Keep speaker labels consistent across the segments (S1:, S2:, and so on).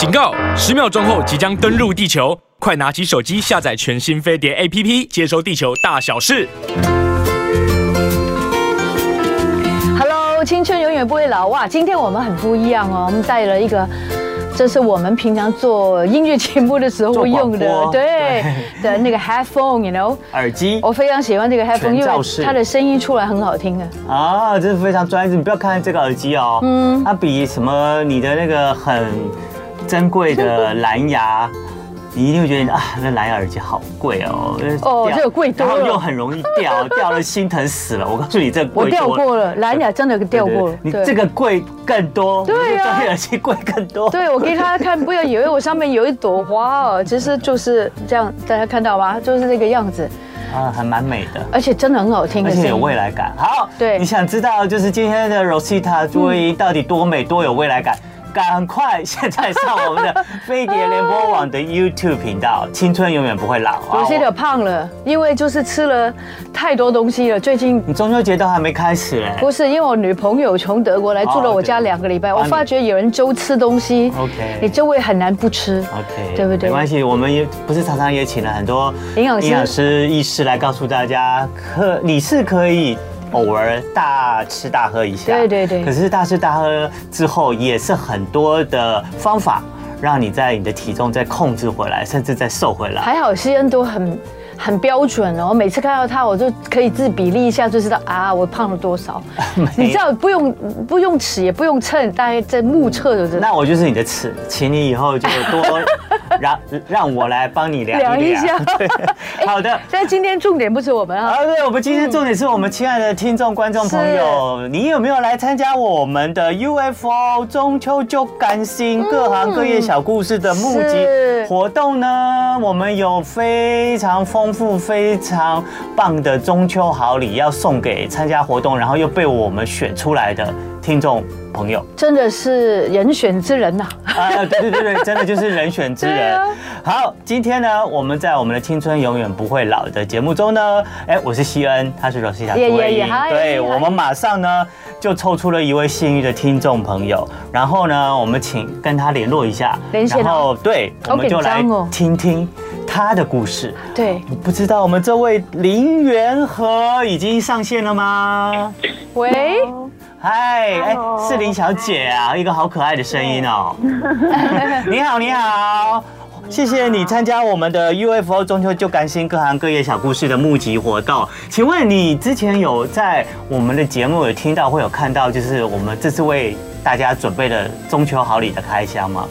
S1: 警告！十秒钟后即将登陆地球，快拿起手机下载全新飞碟 APP，接收地球大小事。
S2: Hello，青春永远不会老哇！今天我们很不一样哦，我们带了一个。这是我们平常做音乐节目的时候会用的，对 的那个 headphone，you know，
S3: 耳机。
S2: 我非常喜欢这个 headphone，因为它的声音出来很好听的。
S3: 啊，这是非常专业。你不要看这个耳机哦，嗯，它比什么你的那个很珍贵的蓝牙。你一定会觉得啊，那蓝牙耳机好贵哦。
S2: 哦，这个贵多了，
S3: 然后又很容易掉，掉了心疼死了。我告诉你，这贵。
S2: 我掉过了，蓝牙真的掉过了。
S3: 你这个贵更多，
S2: 对呀，
S3: 专业耳机贵更多。
S2: 对，我给大家看，不要以为我上面有一朵花哦，其实就是这样，大家看到吗？就是这个样子。
S3: 啊，还蛮美的，
S2: 而且真的很好听，
S3: 而且有未来感。好，对，你想知道就是今天的 Rosita 朱薇莹到底多美，多有未来感？赶快现在上我们的飞碟联播网的 YouTube 频道，青春永远不会老啊。
S2: 有些点胖了，因为就是吃了太多东西了。最近
S3: 你中秋节都还没开始哎。
S2: 不是，因为我女朋友从德国来住了我家两个礼拜，我发觉有人周吃东西，OK，你周围很难不吃，OK，对不对？
S3: 没关系，我们也不是常常也请了很多营养师、营养师、医师来告诉大家，可你是可以。偶尔大吃大喝一下，
S2: 对对对。
S3: 可是大吃大喝之后，也是很多的方法，让你在你的体重再控制回来，甚至再瘦回来。
S2: 还好西恩都很很标准哦，我每次看到他，我就可以自比例一下，就知道啊，我胖了多少。你知道不用不用尺，也不用秤，大概在目测就知道。
S3: 那我就是你的尺，请你以后就多让让我来帮你量一
S2: 下。
S3: 对，好的。
S2: 但今天重点不是我们啊，
S3: 对，我们今天重点是我们亲爱的听众观众朋友，你有没有来参加我们的 UFO 中秋就甘心各行各业小故事的募集活动呢？我们有非常丰。丰富非常棒的中秋好礼要送给参加活动，然后又被我们选出来的听众朋友，
S2: 真的是人选之人呐！
S3: 啊，对对对对，真的就是人选之人。好，今天呢，我们在我们的青春永远不会老的节目中呢，哎，我是西恩，他是罗西塔朱薇莹，对，我们马上呢就抽出了一位幸运的听众朋友，然后呢，我们请跟他联络一下，然后对，我们就来听听。他的故事，
S2: 对，
S3: 不知道我们这位林元和已经上线了吗？
S2: 喂，
S3: 嗨，哎，是林小姐啊，一个好可爱的声音哦。你好，你好，谢谢你参加我们的 UFO 中秋就甘心各行各业小故事的募集活动。请问你之前有在我们的节目有听到或有看到，就是我们这次为大家准备的中秋好礼的开箱吗？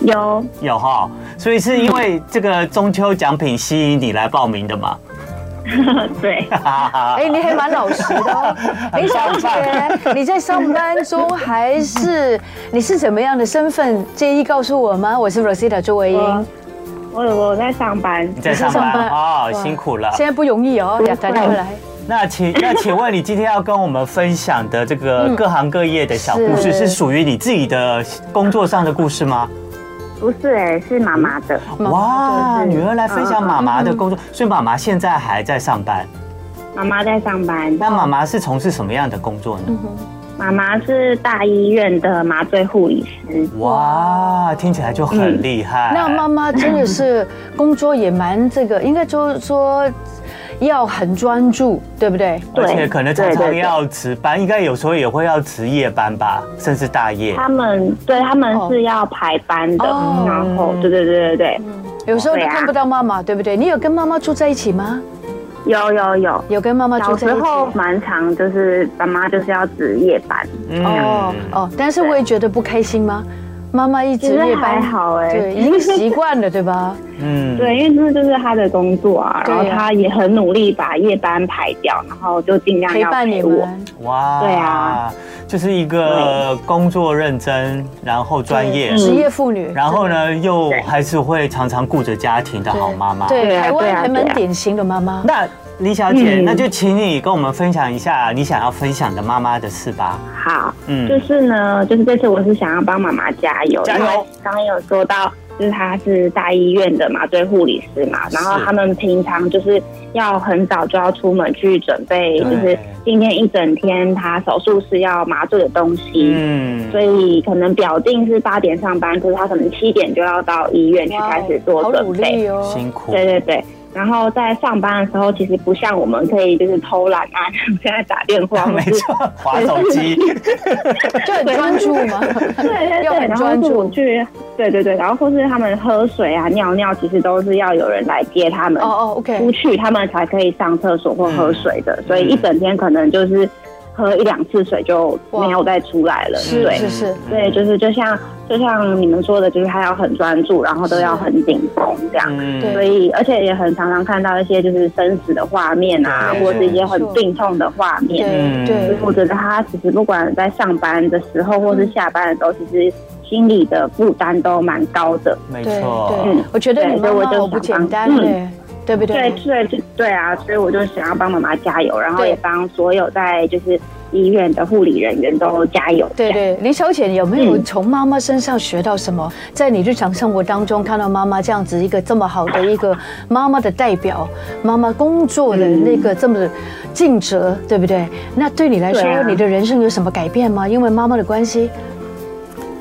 S4: 有
S3: 有哈，所以是因为这个中秋奖品吸引你来报名的吗？
S4: 对，
S2: 哎，你还蛮老实的哦。林小姐，你在上班中还是你是怎么样的身份？介意告诉我吗？我是 Rosita 朱维英，
S4: 我我在上班，
S3: 你在上班哦，辛苦了，
S2: 现在不容易哦，大家来。
S3: 那请那请问你今天要跟我们分享的这个各行各业的小故事，是属于你自己的工作上的故事吗？
S4: 不是哎、欸，是妈妈的。
S3: 哇，女儿来分享妈妈的工作，所以妈妈现在还在上班。
S4: 妈妈在上班。
S3: 那妈妈是从事什么样的工作呢？
S4: 妈妈是大医院的麻醉护理师。
S3: 哇，听起来就很厉害。
S2: 那妈妈真的是工作也蛮这个，应该就是说。要很专注，对不对？
S3: 而且可能常常要值班，应该有时候也会要值夜班吧，甚至大夜。
S4: 他们对他们是要排班的，然后对对对对对，
S2: 有时候都看不到妈妈，对不对？你有跟妈妈住在一起吗？
S4: 有有有
S2: 有跟妈妈住在一起。
S4: 小时候蛮长，就是爸妈就是要值夜班。
S2: 哦哦，但是我也觉得不开心吗？妈妈一直夜班，
S4: 还好哎，
S2: 对，已经习惯了，对吧？
S4: 嗯，对，因为这就是他的工作啊，然后他也很努力把夜班排掉，然后就尽量陪伴你们。
S3: 哇，
S4: 对啊，
S3: 就是一个工作认真，然后专业，
S2: 职业妇女，
S3: 然后呢又还是会常常顾着家庭的好妈妈。
S2: 对，台湾还蛮典型的妈妈。
S3: 那。李小姐，那就请你跟我们分享一下你想要分享的妈妈的事吧。
S4: 好，嗯，就是呢，就是这次我是想要帮妈妈加油，
S3: 加油。
S4: 刚刚有说到就是她是大医院的麻醉护理师嘛，然后他们平常就是要很早就要出门去准备，就是今天一整天她手术室要麻醉的东西，嗯，所以可能表定是八点上班，可是他可能七点就要到医院去开始做准备，
S2: 哦、
S3: 辛苦，
S4: 对对对。然后在上班的时候，其实不像我们可以就是偷懒啊，现在打电话，
S3: 没错，滑手机，
S2: 就很专注嘛，
S4: 对对对，然后出去，对对对，然后或是他们喝水啊、尿尿，其实都是要有人来接他们，哦哦，OK，出去他们才可以上厕所或喝水的，所以一整天可能就是。喝一两次水就没有再出来了，
S2: 是是是，
S4: 对，就是就像就像你们说的，就是他要很专注，然后都要很紧绷这样，所以而且也很常常看到一些就是生死的画面啊，或者是一些很病痛的画面，对，所以我觉得他其实不管在上班的时候或是下班的时候，其实心理的负担都蛮高的，
S3: 没错，
S2: 嗯，我觉得你妈妈好不简单嘞。对不对？
S4: 对对对啊！所以我就想要帮妈妈加油，然后也帮所有在就是医院的护理人员都加油。
S2: 对对，林小姐有没有从妈妈身上学到什么？在你日常生活当中看到妈妈这样子一个这么好的一个妈妈的代表，妈妈工作的那个这么尽责，对不对？那对你来说，你的人生有什么改变吗？因为妈妈的关系。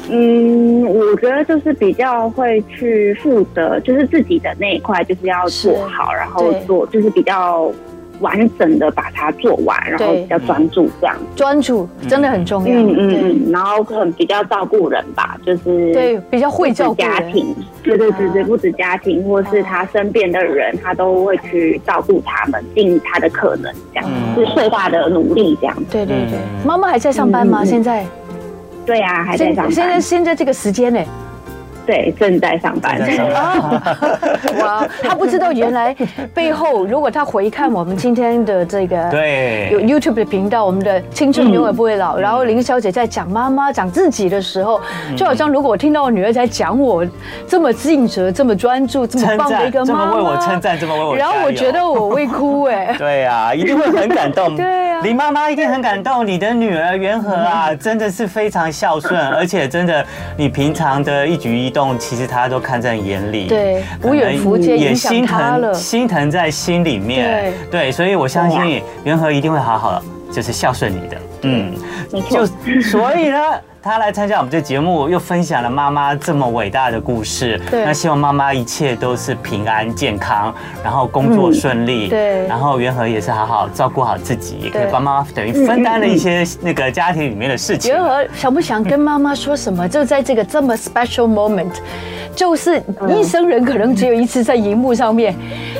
S4: 嗯，我觉得就是比较会去负责，就是自己的那一块，就是要做好，然后做就是比较完整的把它做完，然后比较专注这样。
S2: 专注真的很重要。
S4: 嗯嗯嗯，然后可能比较照顾人吧，就是
S2: 对比较会照顾
S4: 家庭。对对对对，不止家庭，或是他身边的人，他都会去照顾他们，尽他的可能，这样是最大的努力这样。
S2: 对对对，妈妈还在上班吗？现在？
S4: 对呀、啊，还在上班。
S2: 现在现在这个时间呢？
S4: 对，正在上班。
S2: 哇，他不知道原来背后，如果他回看我们今天的这个
S3: 对
S2: 有 YouTube 的频道，我们的青春永远不会老。然后林小姐在讲妈妈讲自己的时候，就好像如果我听到我女儿在讲我这么尽责、这么专注、这么棒的一个妈妈，
S3: 这么为我称赞，这么为我，
S2: 然后我觉得我会哭哎。
S3: 对啊，一定会很感动。
S2: 对啊，
S3: 林妈妈一定很感动。你的女儿元和啊，真的是非常孝顺，而且真的，你平常的一举一动。其实他都看在眼里，
S2: 对，无远弗届，
S3: 也心疼，心疼在心里面，对，所以我相信元和一定会好好，就是孝顺你的，嗯，就所以呢。他来参加我们这节目，又分享了妈妈这么伟大的故事。对，那希望妈妈一切都是平安健康，然后工作顺利。对，然后元和也是好好照顾好自己，也可以帮妈妈等于分担了一些那个家庭里面的事情。
S2: 元和想不想跟妈妈说什么？就在这个这么 special moment，就是一生人可能只有一次在荧幕上面，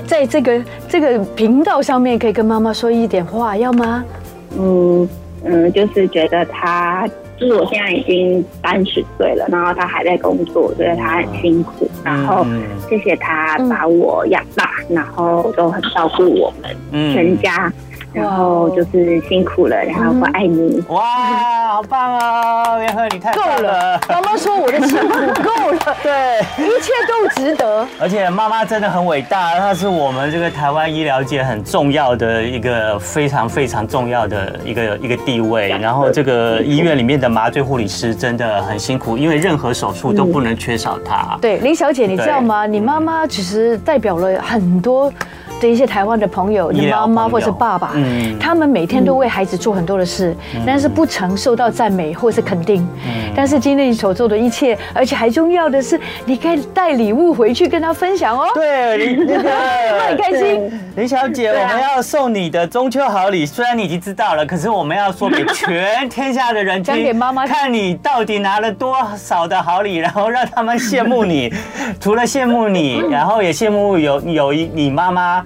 S2: 在这个这个频道上面，可以跟妈妈说一点话，要吗？
S4: 嗯嗯，就是觉得他。就是我现在已经三十岁了，然后他还在工作，觉得他很辛苦，然后谢谢他把我养大，然后都很照顾我们全家。然后就是辛苦了，然后我爱你。
S3: 哇，好棒哦，元和你太
S2: 够了。妈妈说我的辛苦够了，对，一切都值得。
S3: 而且妈妈真的很伟大，她是我们这个台湾医疗界很重要的一个非常非常重要的一个一个地位。然后这个医院里面的麻醉护理师真的很辛苦，因为任何手术都不能缺少她。
S2: 对，林小姐，你知道吗？你妈妈其实代表了很多。的一些台湾的朋友，你妈妈或是爸爸，嗯，他们每天都为孩子做很多的事，但是不曾受到赞美或是肯定。但是今天你所做的一切，而且还重要的是，你可以带礼物回去跟他分享哦。
S3: 对，那个
S2: 很开心。
S3: 林小姐，我们要送你的中秋好礼，虽然你已经知道了，可是我们要说给全天下的人听，讲给妈妈看你到底拿了多少的好礼，然后让他们羡慕你。除了羡慕你，然后也羡慕有有一你妈妈。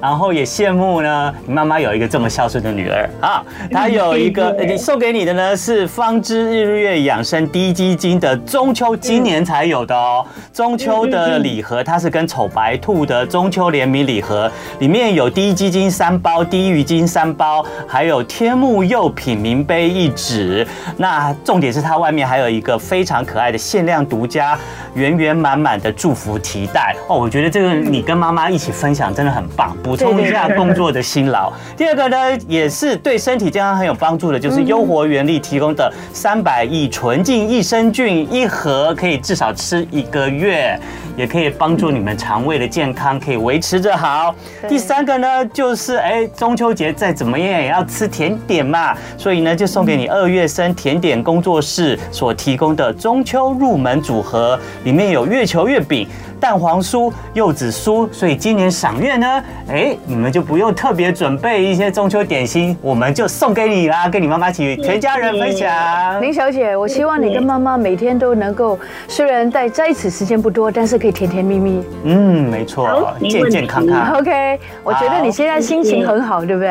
S3: 然后也羡慕呢，你妈妈有一个这么孝顺的女儿啊。她有一个，你送给你的呢是方知日月养生低基金的中秋今年才有的哦。中秋的礼盒，它是跟丑白兔的中秋联名礼盒，里面有低基金三包，低鱼精三包，还有天目釉品茗杯一纸。那重点是它外面还有一个非常可爱的限量独家圆圆满满的祝福提袋哦。我觉得这个你跟妈妈一起分享真的很棒。补充一下工作的辛劳。第二个呢，也是对身体健康很有帮助的，就是优活原力提供的三百亿纯净益生菌一盒，可以至少吃一个月，也可以帮助你们肠胃的健康，可以维持着好。第三个呢，就是哎，中秋节再怎么样也要吃甜点嘛，所以呢，就送给你二月生甜点工作室所提供的中秋入门组合，里面有月球月饼。蛋黄酥、柚子酥，所以今年赏月呢，哎，你们就不用特别准备一些中秋点心，我们就送给你啦，跟你妈妈一起全家人分享。
S2: 林小姐，我希望你跟妈妈每天都能够，虽然在在一起时间不多，但是可以甜甜蜜蜜。
S3: 嗯，没错，健健康康。
S2: OK，我觉得你现在心情很好，对不对？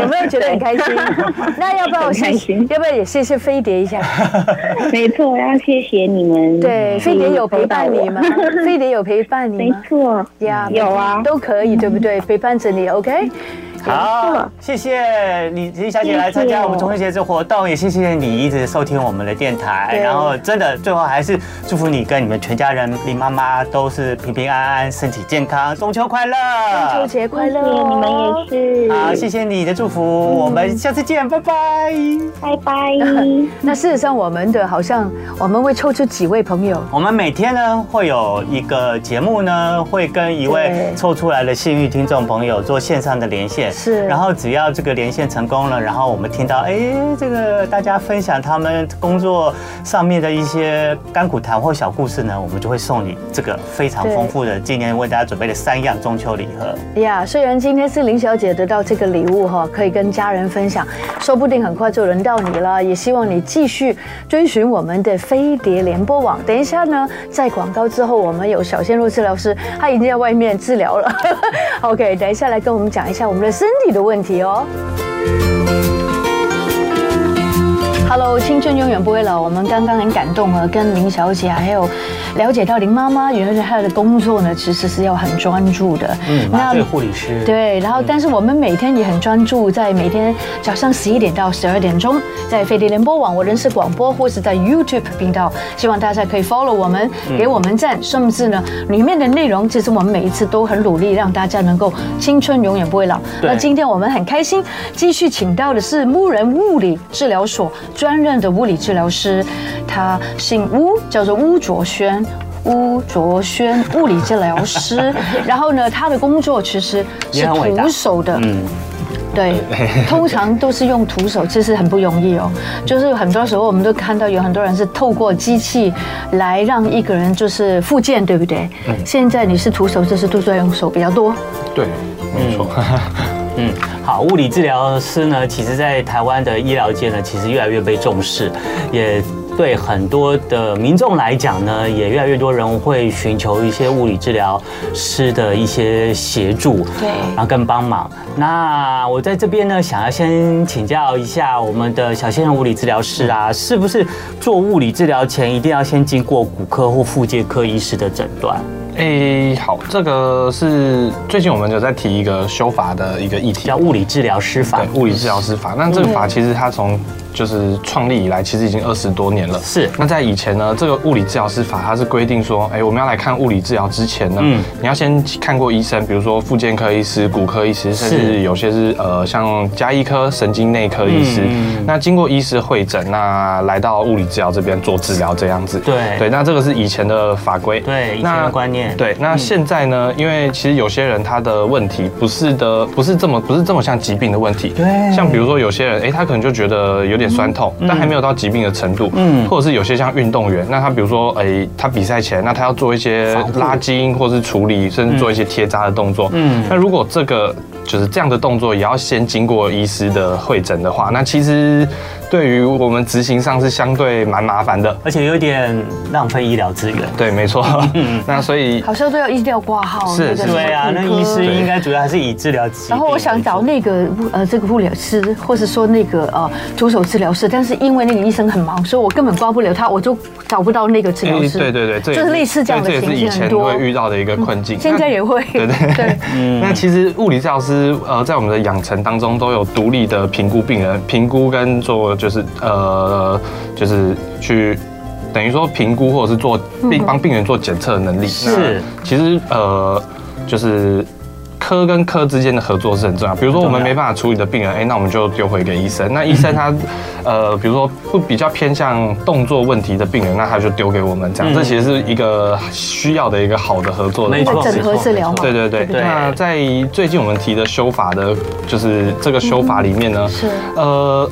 S2: 有没有觉得很开心？那要不要我谢谢？要不要也谢谢飞碟一下？
S4: 没错，要谢谢你们。
S2: 对，飞碟有陪伴你吗？飞碟。有陪伴你吗？
S4: 没错，呀，有啊，
S2: 都可以，对不对？陪伴着你，OK。
S3: 好，谢谢李李小姐来参加我们中秋节这活动，也谢谢你一直收听我们的电台。然后真的，最后还是祝福你跟你们全家人，林妈妈都是平平安安，身体健康，中秋快乐，
S2: 中秋节快乐，
S4: 你们也是。
S3: 好，谢谢你的祝福，我们下次见，拜拜，
S4: 拜拜。
S2: 那事实上，我们的好像我们会抽出几位朋友，
S3: 我们每天呢会有一个节目呢，会跟一位抽出来的幸运听众朋友做线上的连线。
S2: 是，
S3: 然后只要这个连线成功了，然后我们听到，哎，这个大家分享他们工作上面的一些甘苦谈或小故事呢，我们就会送你这个非常丰富的今年为大家准备的三样中秋礼盒。
S2: 呀，虽然今天是林小姐得到这个礼物哈，可以跟家人分享，说不定很快就轮到你了。也希望你继续追寻我们的飞碟联播网。等一下呢，在广告之后，我们有小鲜肉治疗师，他已经在外面治疗了。OK，等一下来跟我们讲一下我们的。身体的问题哦。Hello，青春永远不会老。我们刚刚很感动啊，跟林小姐还有了解到林妈妈原来她的工作呢，其实是要很专注的。
S3: 嗯，麻醉护理师。
S2: 对，然后但是我们每天也很专注，在每天早上十一点到十二点钟，在飞碟联播网、我认识广播，或是在 YouTube 频道，希望大家可以 follow 我们，给我们赞。甚至呢，里面的内容其实我们每一次都很努力，让大家能够青春永远不会老。那今天我们很开心，继续请到的是牧人物理治疗所。专任的物理治疗师，他姓巫，叫做巫卓轩，巫卓轩物理治疗师。然后呢，他的工作其实是徒手的，嗯，对，通常都是用徒手，其实很不容易哦。就是很多时候我们都看到有很多人是透过机器来让一个人就是复健，对不对？现在你是徒手，就是都在用手比较多。
S5: 对，没错。
S3: 嗯，好，物理治疗师呢，其实在台湾的医疗界呢，其实越来越被重视，也对很多的民众来讲呢，也越来越多人会寻求一些物理治疗师的一些协助，
S2: 对，
S3: 然后跟帮忙。那我在这边呢，想要先请教一下我们的小先生物理治疗师啊，是不是做物理治疗前一定要先经过骨科或附介科医师的诊断？
S5: 哎、欸，好，这个是最近我们有在提一个修法的一个议题，
S3: 叫物理治疗师法。
S5: 对，物理治疗师法。那这个法其实它从就是创立以来，其实已经二十多年了。
S3: 是。
S5: 那在以前呢，这个物理治疗师法它是规定说，哎、欸，我们要来看物理治疗之前呢，嗯，你要先看过医生，比如说复健科医师、骨科医师，甚至有些是呃像加医科、神经内科医师。嗯。那经过医师会诊，那来到物理治疗这边做治疗这样子。
S3: 对。
S5: 对，那这个是以前的法规。
S3: 对，以前的观念。
S5: 对，那现在呢？因为其实有些人他的问题不是的，不是这么不是这么像疾病的问题。
S3: 对，
S5: 像比如说有些人，哎，他可能就觉得有点酸痛，但还没有到疾病的程度。嗯，或者是有些像运动员，那他比如说，哎，他比赛前，那他要做一些拉筋，或是处理，甚至做一些贴扎的动作。嗯，那如果这个就是这样的动作，也要先经过医师的会诊的话，那其实。对于我们执行上是相对蛮麻烦的，
S3: 而且有点浪费医疗资源。
S5: 对，没错。那所以
S2: 好像都要医疗挂号。
S5: 是，
S3: 对啊，那医师应该主要还是以治疗。
S2: 然后我想找那个呃这个护理师，或是说那个呃左手治疗师，但是因为那个医生很忙，所以我根本挂不了他，我就找不到那个治疗师。
S5: 对对对，
S2: 就是类似这样的情况。
S5: 这也是以前会遇到的一个困境，
S2: 现在也会。
S5: 对对对。嗯。那其实物理治疗师呃在我们的养成当中都有独立的评估病人，评估跟做就是呃。呃，就是去等于说评估或者是做病帮病人做检测的能力。是，其实呃，就是。科跟科之间的合作是很重要。比如说我们没办法处理的病人，哎，那我们就丢回给医生。那医生他，呃，比如说不比较偏向动作问题的病人，那他就丢给我们这样。这其实是一个需要的一个好的合作的。
S2: 没错，整合治疗嘛。
S5: 对对对。那在最近我们提的修法的，就是这个修法里面呢，是呃。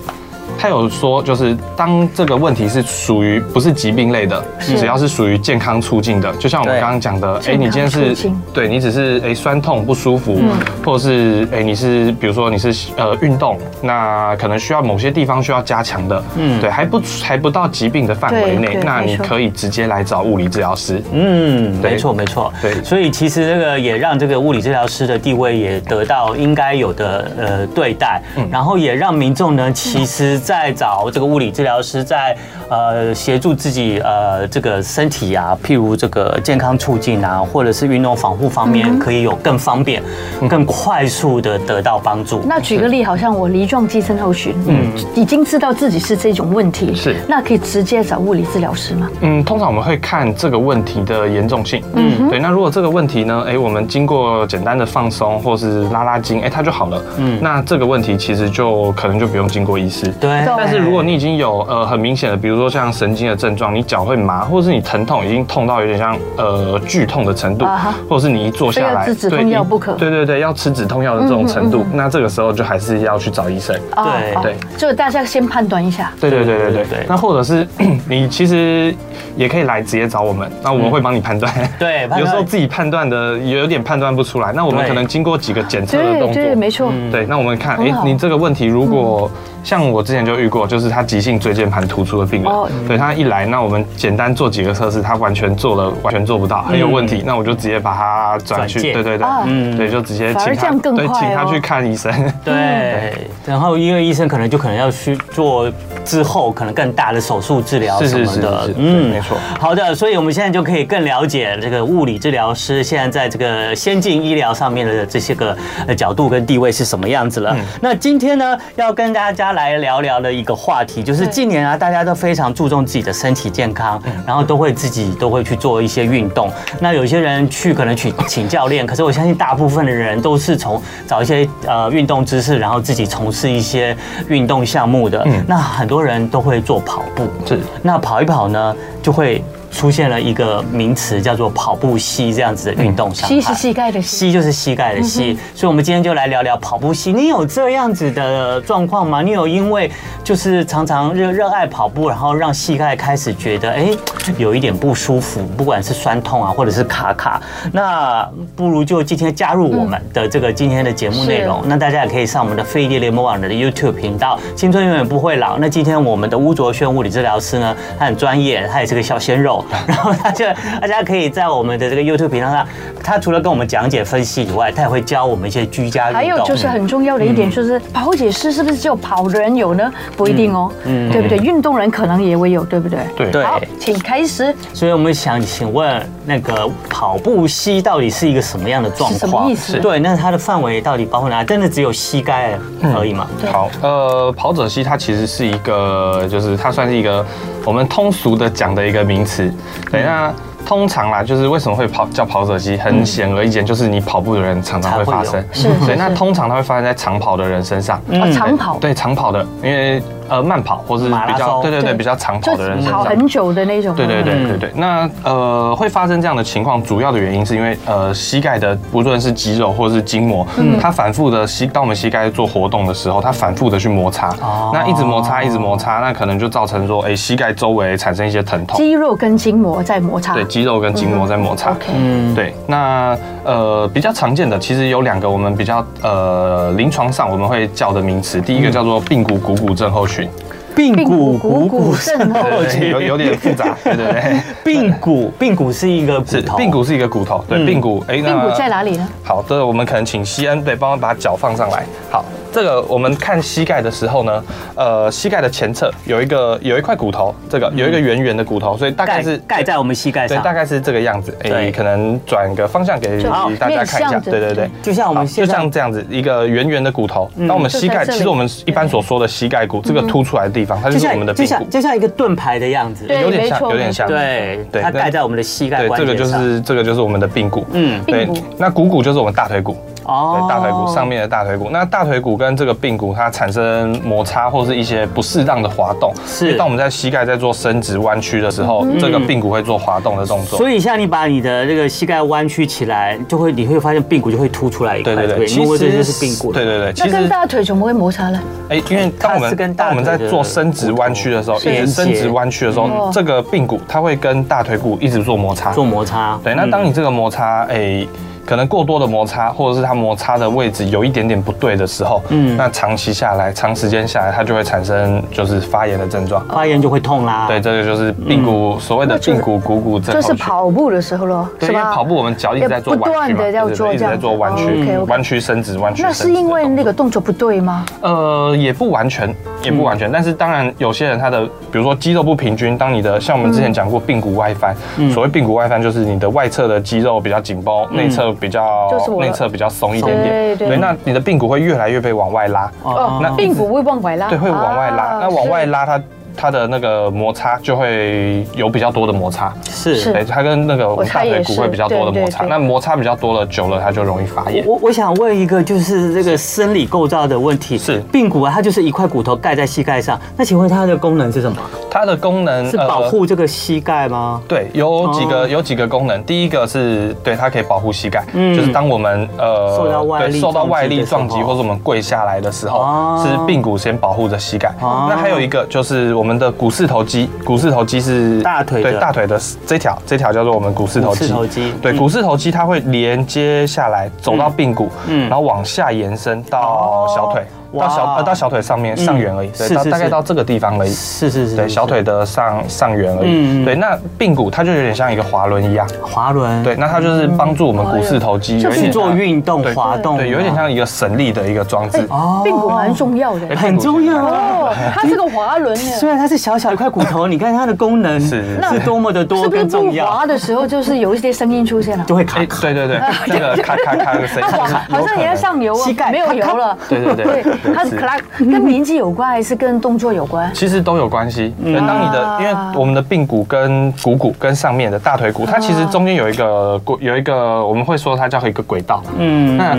S5: 他有说，就是当这个问题是属于不是疾病类的，只要是属于健康促进的，就像我们刚刚讲的，哎，你今天是，对你只是哎酸痛不舒服，或者是哎你是比如说你是呃运动，那可能需要某些地方需要加强的，嗯，对，还不还不到疾病的范围内，那你可以直接来找物理治疗师。
S3: 嗯，没错没错，对，所以其实这个也让这个物理治疗师的地位也得到应该有的呃对待，然后也让民众呢，其实。在找这个物理治疗师，在呃协助自己呃这个身体啊，譬如这个健康促进啊，或者是运动防护方面，可以有更方便、更快速的得到帮助。
S2: 那举个例，好像我梨状肌症候群，嗯，已经知道自己是这种问题，是那可以直接找物理治疗师吗？
S5: 嗯，通常我们会看这个问题的严重性，嗯，对。那如果这个问题呢，哎，我们经过简单的放松或是拉拉筋，哎，它就好了，嗯，那这个问题其实就可能就不用经过医师，对。但是如果你已经有呃很明显的，比如说像神经的症状，你脚会麻，或者是你疼痛已经痛到有点像呃剧痛的程度，或者是你一坐下来，
S2: 吃止痛药不可，
S5: 对对对，要吃止痛药的这种程度，那这个时候就还是要去找医生。
S2: 对对，就大家先判断一下。
S5: 对对对对对对。那或者是你其实也可以来直接找我们，那我们会帮你判断。
S3: 对，
S5: 有时候自己判断的有点判断不出来，那我们可能经过几个检测的动作，
S2: 对，没错。
S5: 对，那我们看，哎，你这个问题如果。像我之前就遇过，就是他急性椎间盘突出的病人，对他一来，那我们简单做几个测试，他完全做了，完全做不到，很有问题，那我就直接把他转去，对对对，嗯，对，就直接请他，对，请他去看医生，
S3: 对，然后因为医生可能就可能要去做之后可能更大的手术治疗什么的，
S5: 嗯，没错。
S3: 好的，所以我们现在就可以更了解这个物理治疗师现在在这个先进医疗上面的这些个角度跟地位是什么样子了。那今天呢，要跟大家。来聊聊的一个话题，就是近年啊，大家都非常注重自己的身体健康，然后都会自己都会去做一些运动。那有些人去可能去请教练，可是我相信大部分的人都是从找一些呃运动知识，然后自己从事一些运动项目的。那很多人都会做跑步，是那跑一跑呢，就会。出现了一个名词叫做跑步膝这样子的运动伤害。
S2: 膝是膝盖的
S3: 膝，就是膝盖的膝。所以，我们今天就来聊聊跑步膝。你有这样子的状况吗？你有因为就是常常热热爱跑步，然后让膝盖开始觉得哎有一点不舒服，不管是酸痛啊，或者是卡卡。那不如就今天加入我们的这个今天的节目内容。那大家也可以上我们的飞碟联盟网的 YouTube 频道，青春永远不会老。那今天我们的巫卓轩物理治疗师呢，他很专业，他也是个小鲜肉。然后他就大家可以在我们的这个 YouTube 频道上，他除了跟我们讲解分析以外，他也会教我们一些居家运动。
S2: 还有就是很重要的一点，就是跑解师是不是只有跑的人有呢？不一定哦，嗯，对不对？运动人可能也会有，对不对？
S5: 对对。
S2: 好，请开始。
S3: 所以我们想请问，那个跑步膝到底是一个什么样的状况？
S2: 什么意思？
S3: 对，那它的范围到底包括哪？真的只有膝盖而已吗？
S5: 好，呃，跑者膝它其实是一个，就是它算是一个。我们通俗的讲的一个名词，对，那通常啦，就是为什么会跑叫跑者机，很显而易见，就是你跑步的人常常会发生，是，对，那通常它会发生在长跑的人身上，
S2: 啊，长跑，
S5: 对，长跑的，因为。呃，慢跑或是比较对对对比较长跑的人，
S2: 跑很久的那种。
S5: 对对对对对。那呃，会发生这样的情况，主要的原因是因为呃，膝盖的不论是肌肉或者是筋膜，它反复的膝，当我们膝盖做活动的时候，它反复的去摩擦，那一直摩擦一直摩擦，那可能就造成说，哎，膝盖周围产生一些疼痛。
S2: 肌肉跟筋膜在摩擦。
S5: 对，肌肉跟筋膜在摩擦。嗯。对，那呃，比较常见的其实有两个，我们比较呃，临床上我们会叫的名词，第一个叫做髌骨股骨症候群。
S3: 髌骨股骨症候群
S5: 有有点复杂，对对对。
S3: 髌骨髌骨是一个骨头，
S5: 髌骨是一个骨头，对，髌骨。哎，
S2: 髌骨在哪里呢？
S5: 好的，我们可能请西恩对，帮我把脚放上来。好。这个我们看膝盖的时候呢，呃，膝盖的前侧有一个有一块骨头，这个有一个圆圆的骨头，所以大概是
S3: 盖在我们膝盖上，
S5: 对，大概是这个样子。哎，可能转个方向给大家看一下，对对对，
S3: 就像我们
S5: 就像这样子一个圆圆的骨头。那我们膝盖其实我们一般所说的膝盖骨这个凸出来的地方，它就是我们的，
S3: 就像就像一个盾牌的样子，
S5: 有点像，有点像，
S3: 对对，它盖在我们的膝盖关节上。
S5: 对，这个就是这个就是我们的髌骨，嗯，对。那股骨就是我们大腿骨。哦，对，大腿骨上面的大腿骨。那大腿骨跟这个髌骨它产生摩擦或是一些不适当的滑动，是。当我们在膝盖在做伸直弯曲的时候，这个髌骨会做滑动的动作。
S3: 所以像你把你的这个膝盖弯曲起来，就会你会发现髌骨就会凸出来一块。对对对，因为这就是髌骨。
S5: 对对对，
S2: 那跟大腿怎么会摩擦呢？
S5: 哎，因为当我们当我们在做伸直弯曲的时候，一直伸直弯曲的时候，这个髌骨它会跟大腿骨一直做摩擦，
S3: 做摩擦。
S5: 对，那当你这个摩擦，哎。可能过多的摩擦，或者是它摩擦的位置有一点点不对的时候，嗯，那长期下来，长时间下来，它就会产生就是发炎的症状，
S3: 发炎就会痛啦。
S5: 对，这个就是髌骨所谓的髌骨股骨症。
S2: 就是跑步的时候咯，
S5: 对，因为跑步我们脚一直在做弯曲嘛，不断的要做，一直在做弯曲，弯曲伸直，弯曲。
S2: 那是因为那个动作不对吗？
S5: 呃，也不完全，也不完全，但是当然有些人他的，比如说肌肉不平均，当你的像我们之前讲过髌骨外翻，所谓髌骨外翻就是你的外侧的肌肉比较紧绷，内侧比较。内侧比较松一点点，对，对，那你的髌骨会越来越被往外拉，
S2: 哦，那髌骨会往外拉，
S5: 对，会往外拉，啊、那往外拉它。它的那个摩擦就会有比较多的摩擦，
S3: 是，
S5: 对，它跟那个我们大腿骨会比较多的摩擦，那摩擦比较多了，久了它就容易发炎。
S3: 我我想问一个就是这个生理构造的问题，
S5: 是。
S3: 髌骨啊，它就是一块骨头盖在膝盖上，那请问它的功能是什么？
S5: 它的功能
S3: 是保护这个膝盖吗？
S5: 对，有几个有几个功能，第一个是对它可以保护膝盖，就是当我们呃
S3: 受到外力
S5: 受到外力撞击或者我们跪下来的时候，是髌骨先保护着膝盖。那还有一个就是我们的股四头肌，股四头肌是
S3: 大腿，
S5: 对大腿的这条，这条叫做我们股四头肌。对，股四头肌它会连接下来，走到髌骨，然后往下延伸到小腿。到小呃到小腿上面上缘而已，对，到大概到这个地方而已，
S3: 是是是，
S5: 对，小腿的上上缘而已，对，那髌骨它就有点像一个滑轮一样，
S3: 滑轮，
S5: 对，那它就是帮助我们股四头肌
S3: 去做运动滑动，
S5: 对，有点像一个省力的一个装置。
S2: 哦，髌骨蛮重要的，
S3: 很重要
S2: 哦，它是个滑轮，
S3: 虽然它是小小一块骨头，你看它的功能是是多么的多跟重要。
S2: 滑的时候就是有一些声音出现了，
S3: 就会卡，
S5: 对对对，那个咔咔咔的声音，
S2: 好像也要上油，膝盖没有油了，
S5: 对对。对，
S2: 它是 clock。跟年纪有关还是跟动作有关？
S5: 其实都有关系。当你的，因为我们的髌骨跟股骨跟上面的大腿骨，它其实中间有一个有一个，我们会说它叫一个轨道。嗯，那。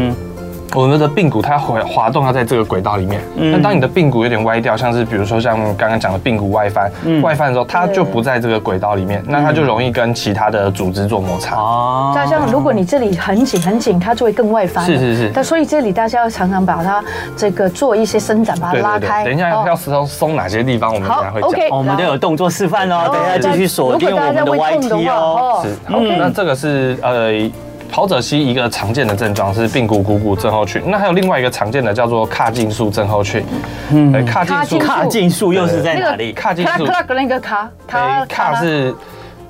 S5: 我们的髌骨它滑滑动要在这个轨道里面，那当你的髌骨有点歪掉，像是比如说像刚刚讲的髌骨外翻，外翻的时候它就不在这个轨道里面，那它就容易跟其他的组织做摩擦。
S2: 哦，大家如果你这里很紧很紧，它就会更外翻。
S5: 是是是。
S2: 那所以这里大家要常常把它这个做一些伸展，把它拉开。
S5: 等一下要松松哪些地方，我们等下会讲。
S2: OK，
S3: 我们都有动作示范哦，等一下继续锁定我们的 YT 哦。
S5: 是。OK，那这个是呃。跑者膝一个常见的症状是髌骨股骨症候群，那还有另外一个常见的叫做髂胫束症候群。嗯，髂胫束，
S3: 髂胫束又是在哪里？
S2: 髂胫束，那个髂，
S5: 髂是。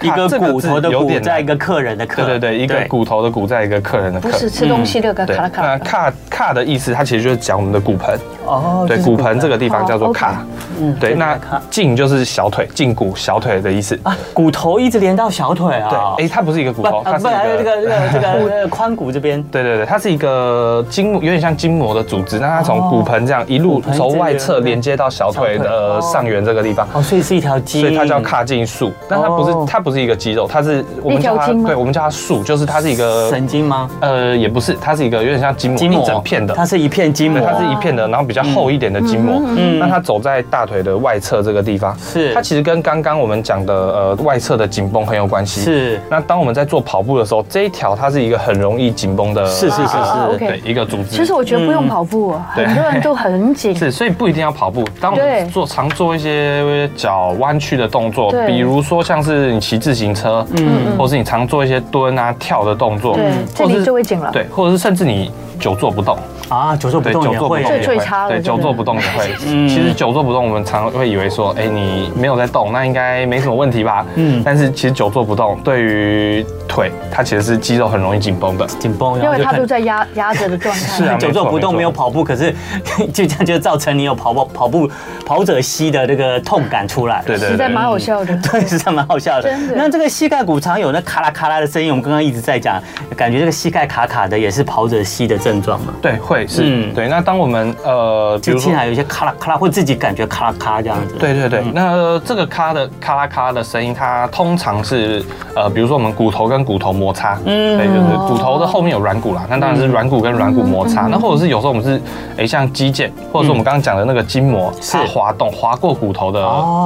S3: 一个骨头的骨在一个客人的客，
S5: 对对对，一个骨头的骨在一个客人的客，
S2: 不是吃东西那个卡拉卡。
S5: 那卡卡的意思，它其实就是讲我们的骨盆哦，对，骨盆这个地方叫做卡，嗯，对，那胫就是小腿，胫骨小腿的意思啊，
S3: 骨头一直连到小腿啊，
S5: 对，哎，它不是一个骨头，它是一个
S3: 这个这个 这个髋骨这边，
S5: 对对对，它是一个筋膜，有点像筋膜的组织，那它从骨盆这样一路从外侧连接到小腿的上缘这个地方，
S3: 哦，所以是一条筋，
S5: 所以它叫髂胫束，但它不是它不是一个肌肉，它是我们叫它，对，我们叫它束，就是它是一个
S3: 神经吗？
S5: 呃，也不是，它是一个有点像筋膜一整片的，
S3: 它是一片筋膜，
S5: 它是一片的，然后比较厚一点的筋膜。嗯，那它走在大腿的外侧这个地方，是它其实跟刚刚我们讲的呃外侧的紧绷很有关系。是，那当我们在做跑步的时候，这一条它是一个很容易紧绷的，
S3: 是是是是，
S5: 对，一个组织。
S2: 其实我觉得不用跑步，很多人都很紧。
S5: 是，所以不一定要跑步。当我们做常做一些脚弯曲的动作，比如说像是你骑自行车，嗯，或是你常。常做一些蹲啊、跳的动作，
S2: 对，这里就会紧了。
S5: 对，或者是甚至你久坐不动。
S3: 啊，久坐不动也会，
S2: 最最差
S5: 对，久坐不动也会。嗯，其实久坐不动，我们常会以为说，哎，你没有在动，那应该没什么问题吧？嗯，但是其实久坐不动，对于腿，它其实是肌肉很容易紧绷的，
S3: 紧绷，
S2: 因为它都在压压着的状态。
S3: 是啊，久坐不动没有跑步，可是 就这样就造成你有跑步跑步跑者膝的这个痛感出来。
S5: 对对，
S2: 实在蛮好笑的。
S3: 对，实在蛮好笑的。真的。那这个膝盖骨常有那咔啦咔啦的声音，我们刚刚一直在讲，感觉这个膝盖卡卡的也是跑者膝的症状嘛？
S5: 对，会。是，嗯，对。那当我们呃，
S3: 比如说有一些咔啦咔啦，会自己感觉咔啦咔这样子。
S5: 对对对。那这个咔的咔啦咔的声音，它通常是呃，比如说我们骨头跟骨头摩擦，嗯，对，就是骨头的后面有软骨啦，那当然是软骨跟软骨摩擦。那或者是有时候我们是，哎，像肌腱，或者是我们刚刚讲的那个筋膜，是滑动滑过骨头的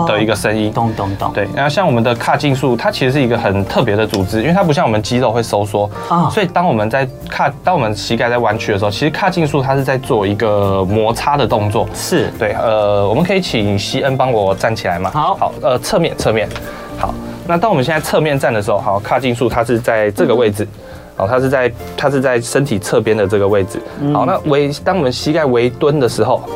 S5: 的一个声音。
S3: 咚咚咚。
S5: 对，然后像我们的髂胫束，它其实是一个很特别的组织，因为它不像我们肌肉会收缩啊，所以当我们在髂，当我们膝盖在弯曲的时候，其实髂胫束它是在做一个摩擦的动作。
S3: 是
S5: 对，呃，我们可以请希恩帮我站起来吗？
S3: 好，
S5: 好，呃，侧面，侧面，好。那当我们现在侧面站的时候，好，髂胫束它是在这个位置，好，它是在它是在身体侧边的这个位置，好，那微当我们膝盖微蹲的时候。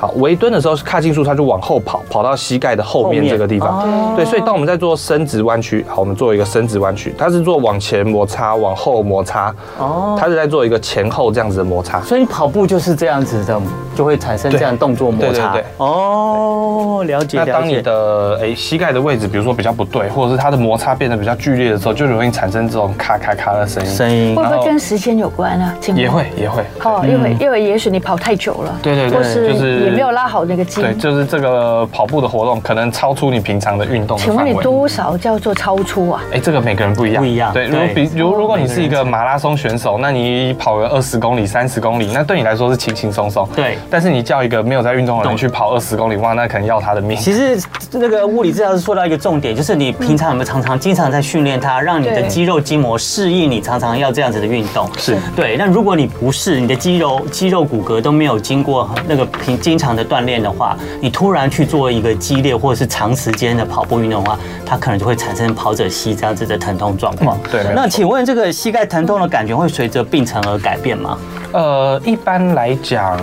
S5: 好，微蹲的时候是，髂胫束它就往后跑，跑到膝盖的后面这个地方。哦、对，所以当我们在做伸直弯曲，好，我们做一个伸直弯曲，它是做往前摩擦，往后摩擦。哦，它是在做一个前后这样子的摩擦。
S3: 所以跑步就是这样子的，就会产生这样动作摩擦。对对对，哦，了解。
S5: 那当你的哎膝盖的位置，比如说比较不对，或者是它的摩擦变得比较剧烈的时候，就容易产生这种咔咔咔的声音。
S3: 声音
S2: 会不会跟时间有关啊？
S5: 也会也会。
S2: 哦，因为因为也许你跑太久了。
S5: 对对对，就是。
S2: 没有拉好那个筋，
S5: 对，就是这个跑步的活动可能超出你平常的运动的。
S2: 请问你多少叫做超出啊？
S5: 哎，这个每个人不一样，
S3: 不一样。
S5: 对，如比如如果你是一个马拉松选手，那你跑个二十公里、三十公里，那对你来说是轻轻松松。
S3: 对，
S5: 但是你叫一个没有在运动的人去跑二十公里，哇，那可能要他的命。
S3: 其实那个物理治疗是说到一个重点，就是你平常有没有常常经常在训练它，让你的肌肉筋膜适应你常常要这样子的运动。
S5: 是
S3: 对。那如果你不是，你的肌肉肌肉骨骼都没有经过那个平经常的锻炼的话。你突然去做一个激烈或者是长时间的跑步运动的话，它可能就会产生跑者膝这样子的疼痛状况。
S5: 对。
S3: 那请问这个膝盖疼痛的感觉会随着病程而改变吗？
S5: 呃，一般来讲。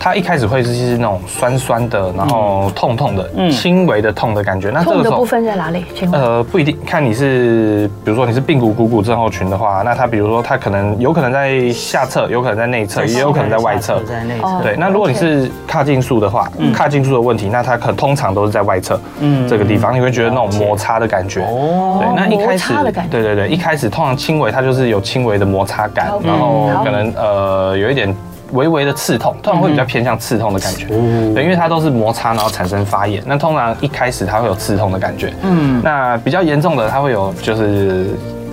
S5: 它一开始会是是那种酸酸的，然后痛痛的，轻微的痛的感觉。那这个
S2: 痛的部分在哪里？
S5: 呃，不一定，看你是，比如说你是髌骨股骨症候群的话，那它比如说它可能有可能在下侧，有可能在内侧，也有可能在外侧。
S3: 在内侧。
S5: 对，那如果你是髂胫束的话，髂胫束的问题，那它可通常都是在外侧，嗯，这个地方你会觉得那种摩擦的感觉。哦。对，那一开始，对对对，一开始通常轻微，它就是有轻微的摩擦感，然后可能呃有一点。微微的刺痛，通常会比较偏向刺痛的感觉，嗯、对，因为它都是摩擦，然后产生发炎。那通常一开始它会有刺痛的感觉，嗯，那比较严重的它会有就是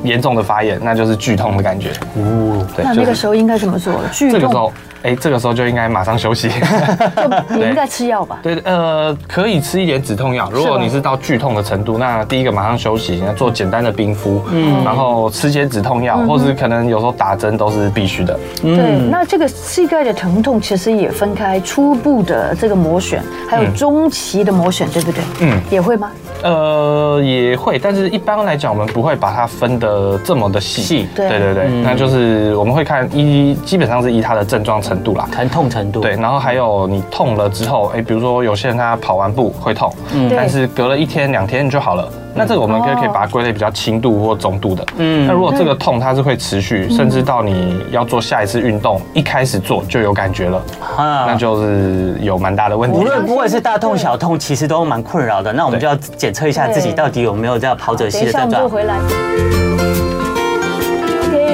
S5: 严重的发炎，那就是剧痛的感觉。哦，
S2: 对，那那个时候应该怎么做？剧痛。
S5: 哎，这个时候就应该马上休息，
S2: 就应该吃药吧？
S5: 对，呃，可以吃一点止痛药。如果你是到剧痛的程度，那第一个马上休息，要做简单的冰敷，嗯，然后吃些止痛药，或是可能有时候打针都是必须的。
S2: 对，那这个膝盖的疼痛其实也分开初步的这个磨损，还有中期的磨损，对不对？嗯，也会吗？
S5: 呃，也会，但是一般来讲，我们不会把它分得这么的细。对对对，那就是我们会看依，基本上是依它的症状程度啦，
S3: 疼痛程度。
S5: 对，然后还有你痛了之后，哎，比如说有些人他跑完步会痛，嗯，但是隔了一天两天就好了。那这个我们可以可以把它归类比较轻度或中度的。嗯，那如果这个痛它是会持续，甚至到你要做下一次运动，一开始做就有感觉了，那就是有蛮大的问题。
S3: 无论不管是大痛小痛，其实都蛮困扰的。那我们就要检测一下自己到底有没有这样跑者系的症状。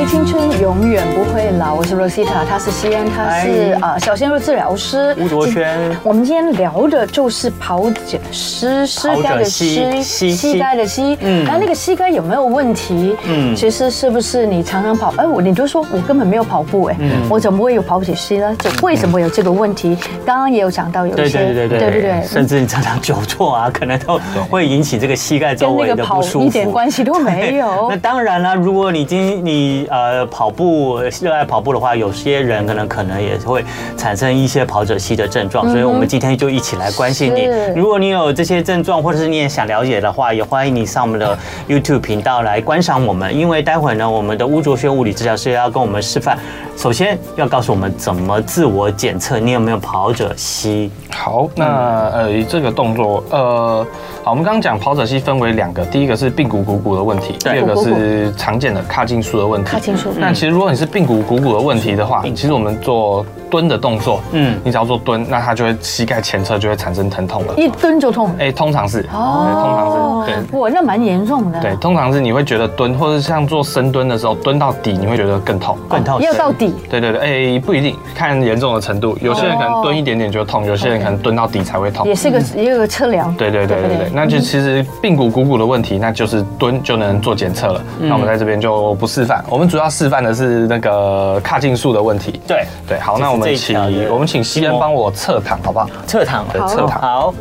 S2: 青春永远不会老。我是 Rosita，他是西安，他是啊小鲜肉治疗师
S3: 吴卓轩。
S2: 我们今天聊的就是跑者膝，膝盖的膝，膝盖的膝。嗯，那那个膝盖有没有问题？嗯，其实是不是你常常跑？哎，我你就说我根本没有跑步，哎，我怎么会有跑者膝呢？就为什么会有这个问题？刚刚也有讲到有一些，对对对对对对，
S3: 甚至你常常久坐啊，可能都会引起这个膝盖周围的不舒服，
S2: 一点关系都没有。
S3: 那当然了，如果你今你。呃，跑步热爱跑步的话，有些人可能可能也会产生一些跑者膝的症状，所以我们今天就一起来关心你。如果你有这些症状，或者是你也想了解的话，也欢迎你上我们的 YouTube 频道来观赏我们。因为待会呢，我们的吴卓轩物理治疗师要跟我们示范，首先要告诉我们怎么自我检测你有没有跑者膝。
S5: 好，那呃，这个动作，呃。好，我们刚刚讲跑者膝分为两个，第一个是髌骨股骨的问题，第二个是常见的髂胫束的问题。髂胫束。那其实如果你是髌骨股骨的问题的话，其实我们做蹲的动作，嗯，你只要做蹲，那它就会膝盖前侧就会产生疼痛了。
S2: 一蹲就痛？
S5: 哎，通常是哦，通常是对。
S2: 哇，那蛮严重的。
S5: 对，通常是你会觉得蹲，或者像做深蹲的时候，蹲到底你会觉得更痛，
S3: 更痛。
S2: 要到底？
S5: 对对对，哎，不一定，看严重的程度。有些人可能蹲一点点就痛，有些人可能蹲到底才会痛。
S2: 也是个也有个测量。
S5: 对对对对对，那就其实髌骨股骨的问题，那就是蹲就能做检测了。那我们在这边就不示范，我们主要示范的是那个髂胫束的问题。
S3: 对
S5: 对，好，那我们请我们请西恩帮我侧躺，好不好？
S3: 侧躺，
S5: 对，侧躺。
S3: 好。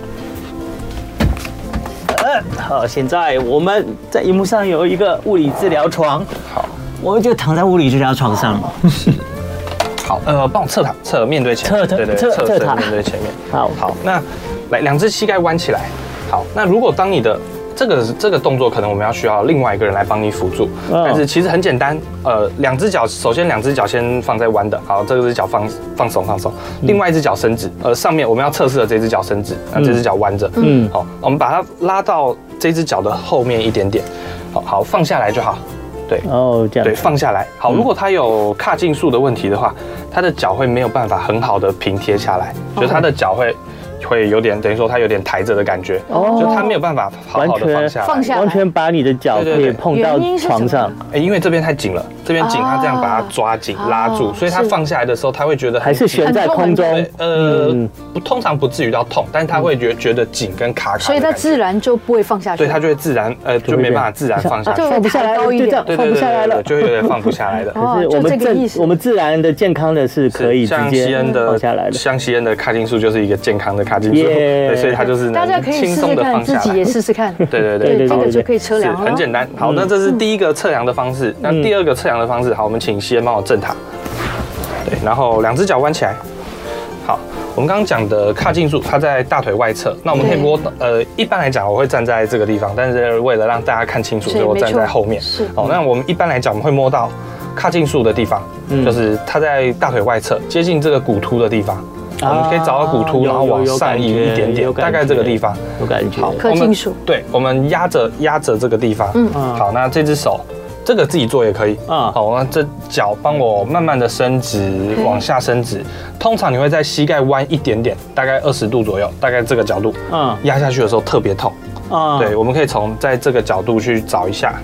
S3: 呃，好，现在我们在荧幕上有一个物理治疗床。好，我们就躺在物理治疗床上。
S5: 好，呃，帮我侧躺，侧面对前面。侧对对，侧侧躺面对前面。好，好，那来，两只膝盖弯起来。好，那如果当你的这个这个动作可能我们要需要另外一个人来帮你辅助，但是其实很简单。呃，两只脚，首先两只脚先放在弯的，好，这个只脚放放松放松，另外一只脚伸直。呃，上面我们要测试的这只脚伸直，那这只脚弯着。嗯，好，我们把它拉到这只脚的后面一点点，好好放下来就好。对，哦，这样对，放下来。好，如果他有髂胫束的问题的话，他的脚会没有办法很好的平贴下来，就是他的脚会。会有点等于说它有点抬着的感觉，哦，就它没有办法好好的放下，
S2: 放下，
S3: 完全把你的脚可以碰到床上。
S5: 哎，因为这边太紧了，这边紧，他这样把它抓紧拉住，所以他放下来的时候，他会觉得
S3: 还是悬在空中。
S5: 呃，不，通常不至于到痛，但是他会觉觉得紧跟卡卡，
S2: 所以他自然就不会放下去。
S5: 对，他就会自然呃就没办法自然放下去，
S2: 放不下来，就这样放不下来了，
S5: 就会有点放不下来的。
S3: 可是我们自我们自然的健康的是可以直接放下来的，
S5: 像西恩的髂胫束就是一个健康的髂胫束。对，所以它就是
S2: 大家可以试试看，自己也试试看。
S5: 对对对对，
S2: 这个就可以测量了。
S5: 很简单。好，那这是第一个测量的方式。那第二个测量的方式，好，我们请西恩帮我正它。对，然后两只脚弯起来。好，我们刚刚讲的髂胫束，它在大腿外侧。那我们可以摸，呃，一般来讲我会站在这个地方，但是为了让大家看清楚，所以我站在后面。是。好，那我们一般来讲，我们会摸到髂胫束的地方，就是它在大腿外侧，接近这个骨突的地方。我们可以找到骨突，然后往上移一点点，大概这个地方
S3: 有感觉。
S2: 好，髂胫束。
S5: 对，我们压着压着这个地方。嗯，好，那这只手，这个自己做也可以。嗯，好，那这脚帮我慢慢的伸直，往下伸直。通常你会在膝盖弯一点点，大概二十度左右，大概这个角度。嗯，压下去的时候特别痛。啊，对，我们可以从在这个角度去找一下。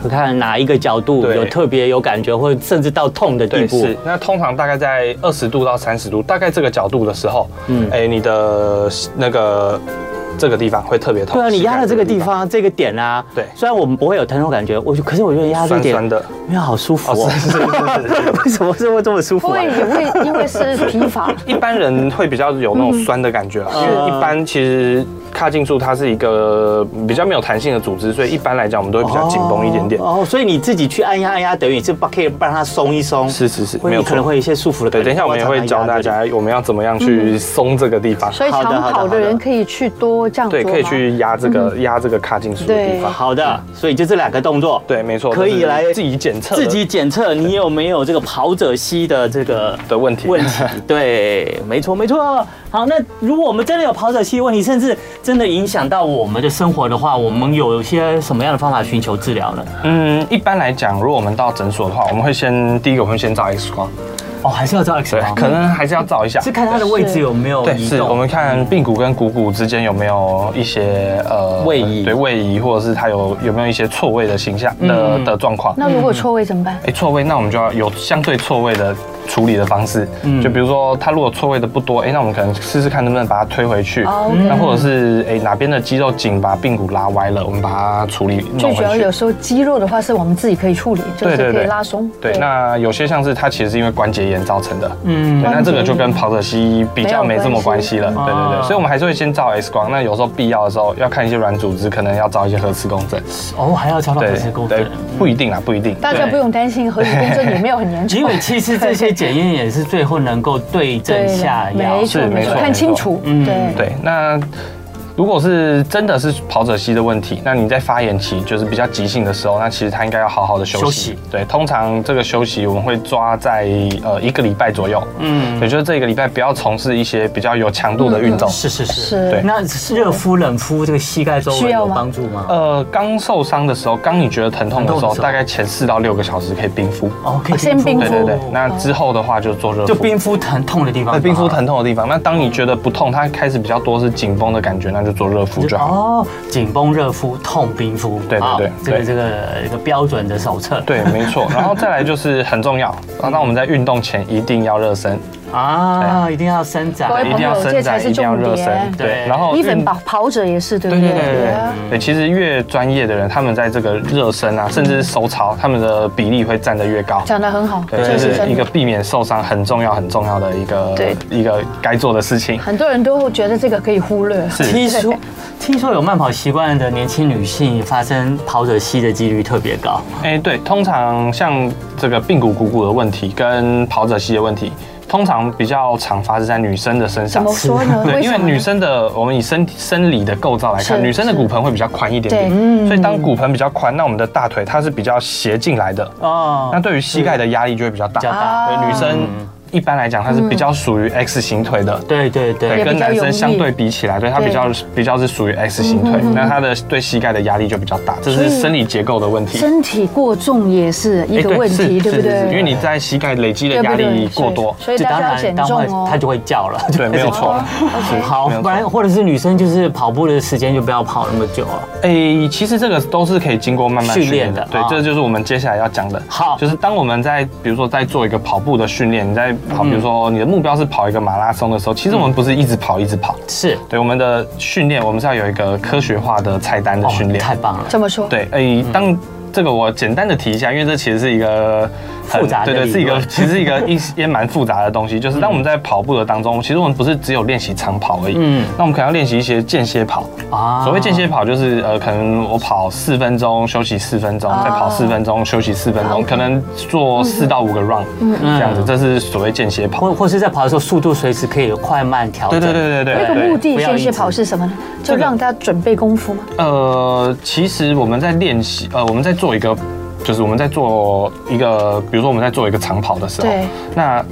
S3: 可看哪一个角度有特别有感觉，或者甚至到痛的地步。
S5: 是，那通常大概在二十度到三十度，大概这个角度的时候，嗯，哎，你的那个。这个地方会特别痛。
S3: 对啊，你压的这个地方，这个点啊，对，虽然我们不会有疼痛感觉，我可是我觉得压这点，酸的，没有好舒服哦。是是是是是。为什么是会这么舒服？
S2: 会也会因为是疲乏。
S5: 一般人会比较有那种酸的感觉啊，因为一般其实髂胫束它是一个比较没有弹性的组织，所以一般来讲我们都会比较紧绷一点点。哦，
S3: 所以你自己去按压按压，等于是把可以让它松一松。
S5: 是是是，没有
S3: 可能会有一些束缚的感觉。
S5: 对，等一下我们也会教大家我们要怎么样去松这个地方。
S2: 所以长跑的人可以去多这样做。
S5: 对，可以去。压这个压这个髂胫束的地方，
S3: 好的，所以就这两个动作，
S5: 对，没错，
S3: 可以来
S5: 自己检测，
S3: 自己检测你有没有这个跑者膝的这个
S5: 的问题。
S3: 问题，对，没错，没错。好，那如果我们真的有跑者膝问题，甚至真的影响到我们的生活的话，我们有些什么样的方法寻求治疗呢？
S5: 嗯，一般来讲，如果我们到诊所的话，我们会先第一个我们会先照 X 光。
S3: 哦，还是要照 X 光，
S5: 可能还是要照一下，
S3: 是看它的位置有没有移动。
S5: 对，是我们看髌骨跟股骨之间有没有一些呃
S3: 位移，
S5: 对位移，或者是它有有没有一些错位的形象的的状况。
S2: 那如果错位怎么办？
S5: 哎，错位，那我们就要有相对错位的。处理的方式，嗯，就比如说它如果错位的不多，哎，那我们可能试试看能不能把它推回去，那或者是哎哪边的肌肉紧，把髌骨拉歪了，我们把它处理。
S2: 最主要有时候肌肉的话是我们自己可以处理，就是可以拉松。
S5: 对，那有些像是它其实是因为关节炎造成的，嗯，对，那这个就跟跑者西医比较没这么关系了，对对对，所以我们还是会先照 X 光，那有时候必要的时候要看一些软组织，可能要照一些核磁共振。
S3: 哦，还要照核磁共振？
S5: 不一定啊，不一定。
S2: 大家不用担心，核磁共振也没有很严重。
S3: 因为其实这些。检验也是最后能够对症下药，
S2: 是没错，看清楚。嗯，对
S5: 对。那如果是真的是跑者膝的问题，那你在发炎期就是比较急性的时候，那其实他应该要好好的休息。休息。对，通常这个休息我们会抓在呃一个礼拜左右。嗯，也就是这个礼拜不要从事一些比较有强度的运动。
S3: 是是是。是。对，那热敷冷敷这个膝盖周围有帮助吗？
S5: 呃，刚受伤的时候，刚你觉得疼痛的时候，大概前四到六个小时可以冰敷。
S2: 哦，可以先冰敷。
S5: 对对对。那之后的话就做热敷。
S3: 就冰敷疼痛的地方。
S5: 对冰敷疼痛的地方。那当你觉得不痛，它开始比较多是紧绷的感觉，那就做热敷就好。
S3: 哦，紧绷、热敷、痛、冰敷，
S5: 对对对，
S3: 这个这个一个标准的手册。
S5: 对，没错。然后再来就是很重要，那我们在运动前一定要热身。
S3: 啊，一定要伸展，
S2: 一定要伸展，一定要热身。
S5: 对，然后
S2: ，even 跑跑者也是，对不对？对对？对
S5: 对，其实越专业的人，他们在这个热身啊，甚至是收操，他们的比例会站得越高。
S2: 讲得很好，
S5: 对，这是一个避免受伤很重要很重要的一个一个该做的事情。
S2: 很多人都会觉得这个可以忽略。
S3: 听说听说有慢跑习惯的年轻女性发生跑者膝的几率特别高。
S5: 哎，对，通常像这个髌骨股骨的问题跟跑者膝的问题。通常比较常发生在女生的身上。
S2: 怎么说呢？
S5: 对，因为女生的我们以身生理的构造来看，女生的骨盆会比较宽一点点，所以当骨盆比较宽，那我们的大腿它是比较斜进来的哦，那对于膝盖的压力就会比较大。对，女生。一般来讲，它是比较属于 X 型腿的，
S3: 对对对，
S5: 跟男生相对比起来，对它比较比较是属于 X 型腿，那它的对膝盖的压力就比较大，这是生理结构的问题。
S2: 身体过重也是一个问题，对不对？
S5: 因为你在膝盖累积的压力过多，
S2: 所以大家要减重哦，
S3: 它就会叫了。
S5: 对，没有错。
S3: 好，不然或者是女生就是跑步的时间就不要跑那么久了。
S5: 哎，其实这个都是可以经过慢慢训练的。对，这就是我们接下来要讲的。
S3: 好，
S5: 就是当我们在比如说在做一个跑步的训练，你在跑，比如说。你的目标是跑一个马拉松的时候，其实我们不是一直跑一直跑，是对我们的训练，我们是要有一个科学化的菜单的训练。
S3: 太棒了，
S2: 这么说？
S5: 对，哎，当这个我简单的提一下，因为这其实是一个。
S3: 复杂，对对，
S5: 是一个其实是一个一也蛮复杂的东西。就是当我们在跑步的当中，其实我们不是只有练习长跑而已。嗯，那我们可能要练习一些间歇跑啊。所谓间歇跑，就是呃，可能我跑四分钟，休息四分钟，再跑四分钟，休息四分钟，可能做四到五个 run，这样子，这是所谓间歇跑。
S3: 或或是在跑的时候，速度随时可以快慢调整。
S5: 对对对对对。
S2: 那个目的间歇跑是什么呢？就让大家准备功夫吗？
S5: 呃，其实我们在练习，呃，我们在做一个。就是我们在做一个，比如说我们在做一个长跑的时候，那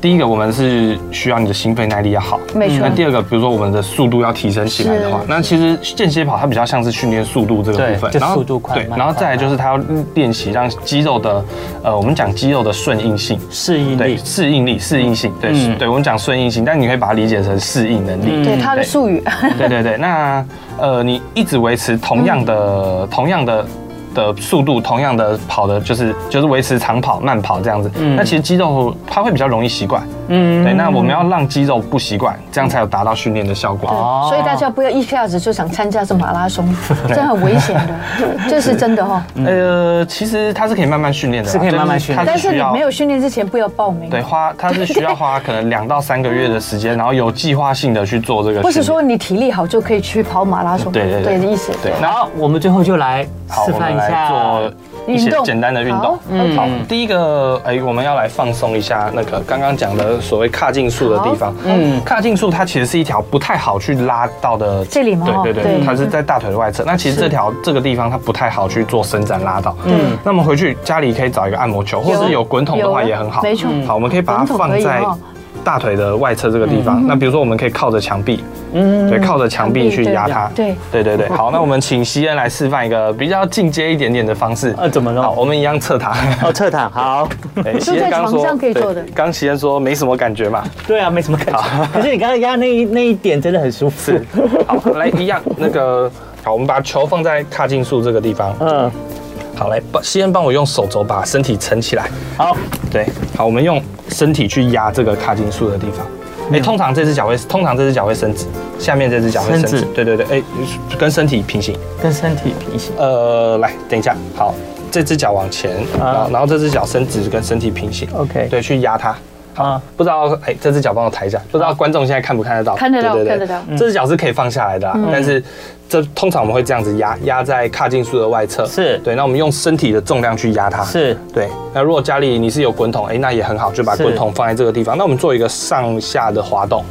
S5: 第一个我们是需要你的心肺耐力要好，没错。那第二个，比如说我们的速度要提升起来的话，那其实间歇跑它比较像是训练速度这个部分，
S3: 然后速度快，
S5: 对，然后再来就是它要练习让肌肉的，呃，我们讲肌肉的顺应性、
S3: 适应力、
S5: 适应力、适应性，对，对，我们讲顺应性，但你可以把它理解成适应能力，
S2: 对，它的术语，
S5: 对对对。那呃，你一直维持同样的、同样的。的速度同样的跑的，就是就是维持长跑、慢跑这样子。嗯，那其实肌肉它会比较容易习惯。嗯，对。那我们要让肌肉不习惯，这样才有达到训练的效果。
S2: 哦，所以大家不要一下子就想参加这马拉松，这很危险的。这是真的哈。
S5: 呃，其实它是可以慢慢训练的，
S3: 是可以慢慢训练。
S2: 但是你没有训练之前不要报名。
S5: 对，花它是需要花可能两到三个月的时间，然后有计划性的去做这个。
S2: 不是说你体力好就可以去跑马拉松。
S5: 对对对，
S2: 的意思。
S5: 对。
S3: 然后我们最后就来示范一下。
S5: 做一些简单的运动。嗯，好，第一个，哎，我们要来放松一下那个刚刚讲的所谓髂胫束的地方。嗯，髂胫束它其实是一条不太好去拉到的。
S2: 这里吗？
S5: 对对对，它是在大腿的外侧。那其实这条这个地方它不太好去做伸展拉到。嗯，那么回去家里可以找一个按摩球，或者是有滚筒的话也很好。
S2: 没错。
S5: 好，我们可以把它放在大腿的外侧这个地方。那比如说，我们可以靠着墙壁。嗯，对，靠着墙壁去压它。对，对对对。好，那我们请西恩来示范一个比较进阶一点点的方式。
S3: 呃，怎么弄？
S5: 好，我们一样侧躺。
S3: 哦，侧躺，好。
S2: 希恩刚说可以做的。
S5: 刚西恩说没什么感觉嘛？
S3: 对啊，没什么感觉。可是你刚刚压那一那一点真的很舒服。
S5: 好，来一样那个，好，我们把球放在髂胫束这个地方。嗯。好，来，帮希恩帮我用手肘把身体撑起来。好，对，好，我们用身体去压这个卡金树的地方。哎，通常这只脚会，通常这只脚会伸直，下面这只脚会伸直。对对对，哎，跟身体平行，
S3: 跟身体平行。
S5: 呃，来，等一下，好，这只脚往前，啊然后这只脚伸直，跟身体平行。OK，对，去压它。啊，不知道，哎，这只脚帮我抬一下，不知道观众现在看不看得到？
S2: 看得到，看得到。
S5: 这只脚是可以放下来的，但是。这通常我们会这样子压，压在髂胫束的外侧。是对，那我们用身体的重量去压它。是对。那如果家里你是有滚筒，哎，那也很好，就把滚筒放在这个地方。那我们做一个上下的滑动。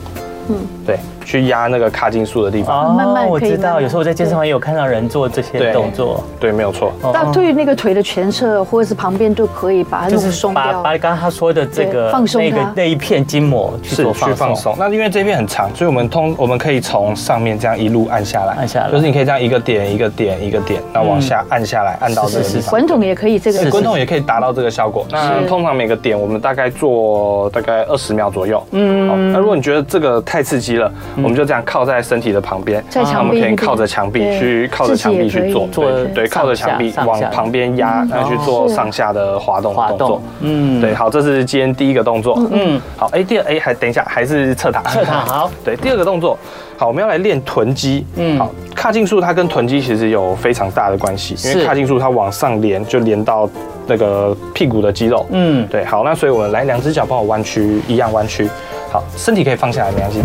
S5: 嗯，对，去压那个髂胫束的地方。
S3: 哦，慢慢我知道，有时候我在健身房也有看到人做这些动作。
S5: 对，没有错。
S2: 那对于那个腿的前侧或者是旁边都可以把它弄松掉。
S3: 把把刚刚他说的这个
S2: 放松
S3: 那个那一片筋膜去做
S5: 去放松。那因为这片很长，所以我们通我们可以从上面这样一路按下来，
S3: 按下来，
S5: 就是你可以这样一个点一个点一个点，然后往下按下来，按到这个地方。
S2: 滚筒也可以这个，
S5: 滚筒也可以达到这个效果。那通常每个点我们大概做大概二十秒左右。嗯，那如果你觉得这个太刺激了，我们就这样靠在身体的旁边，
S2: 在墙壁，
S5: 我们可以靠着墙壁去靠着墙壁去做，对对，靠着墙壁往旁边压，然后去做上下的滑动动作。嗯，对，好，这是今天第一个动作。嗯，好，哎，第二，哎，还等一下，还是侧躺。
S3: 侧躺，好，
S5: 对，第二个动作，好，我们要来练臀肌。嗯，好，髂胫束它跟臀肌其实有非常大的关系，因为髂胫束它往上连就连到那个屁股的肌肉。嗯，对，好，那所以我们来两只脚帮我弯曲，一样弯曲。好，身体可以放下来，没关系。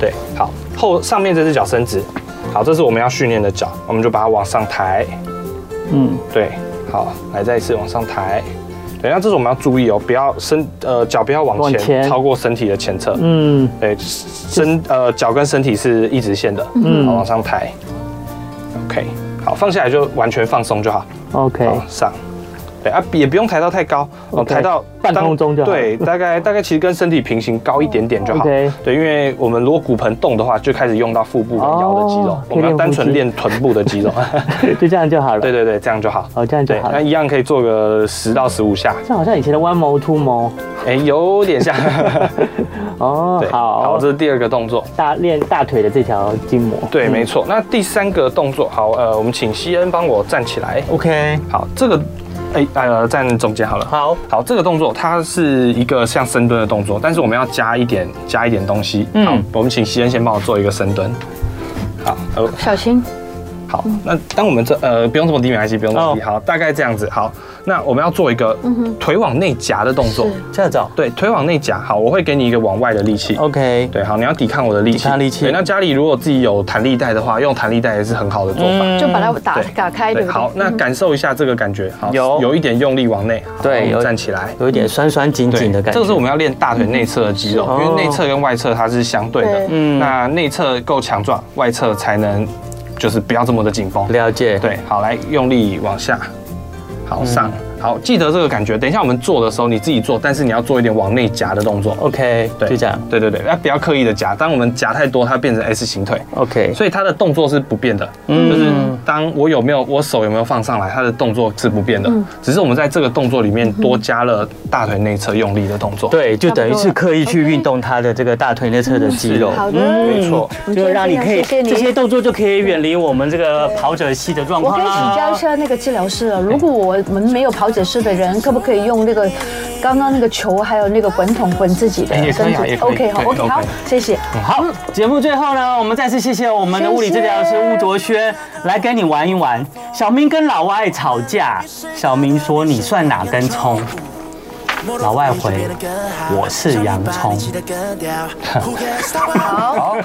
S5: 对，好，后上面这只脚伸直。好，这是我们要训练的脚，我们就把它往上抬。嗯，对，好，来再一次往上抬。对，那这种我们要注意哦，不要身呃脚不要往前，往前超过身体的前侧。嗯，对，身呃脚跟身体是一直线的。嗯，好，往上抬。OK，好，放下来就完全放松就好。
S3: OK，
S5: 好，上。对啊，也不用抬到太高，哦，抬到
S3: 半空中就好。
S5: 对，大概大概其实跟身体平行，高一点点就好。对，因为我们如果骨盆动的话，就开始用到腹部跟腰的肌肉，我们要单纯练臀部的肌肉，
S3: 就这样就好了。
S5: 对对对，这样就好。
S3: 哦，这样就好。
S5: 那一样可以做个十到十五下。
S3: 这好像以前的 one more two more，
S5: 哎，有点像。
S3: 哦，好，
S5: 好，这是第二个动作，
S3: 大练大腿的这条筋膜。
S5: 对，没错。那第三个动作，好，呃，我们请西恩帮我站起来。
S3: OK，
S5: 好，这个。哎，呃，站中间好了。
S3: 好，
S5: 好，这个动作它是一个像深蹲的动作，但是我们要加一点，加一点东西。嗯，好，我们请西恩先帮我做一个深蹲。好，
S2: 小心。
S5: 好，那当我们这呃不用这么低，没关系，不用这么低。好，大概这样子。好，那我们要做一个腿往内夹的动作。
S3: 这样子。对，
S5: 腿往内夹。好，我会给你一个往外的力气。
S3: OK。
S5: 对，好，你要抵抗我的力气。
S3: 抵抗力气。
S5: 对，那家里如果自己有弹力带的话，用弹力带也是很好的做法。
S2: 就把它打打开。对。
S5: 好，那感受一下这个感觉。好，有有一点用力往
S3: 内。对，
S5: 站起来，
S3: 有一点酸酸紧紧的感觉。
S5: 这个是我们要练大腿内侧的肌肉，因为内侧跟外侧它是相对的。嗯。那内侧够强壮，外侧才能。就是不要这么的紧绷，
S3: 了解。
S5: 对，好，来用力往下，岛上。好，记得这个感觉。等一下我们做的时候，你自己做，但是你要做一点往内夹的动作。
S3: OK，对，就这样。
S5: 对对对，要不要刻意的夹？当我们夹太多，它变成 S 型腿。
S3: OK，
S5: 所以它的动作是不变的。嗯，就是当我有没有我手有没有放上来，它的动作是不变的。嗯，只是我们在这个动作里面多加了大腿内侧用力的动作。
S3: 对，就等于是刻意去运动它的这个大腿内侧的肌肉。
S2: 好的，
S5: 没错，
S3: 就让你可以这些动作就可以远离我们这个跑者系的状况。
S2: 我可以请教一下那个治疗师了，如果我们没有跑者是的人，可不可以用那个刚刚那个球，还有那个滚筒滚自己的身体？OK，好，OK，好，谢谢。
S3: 好，节目最后呢，我们再次谢谢我们的物理治疗师吴卓轩来跟你玩一玩。小明跟老外吵架，小明说：“你算哪根葱？”老外回：“我是洋葱。” 好。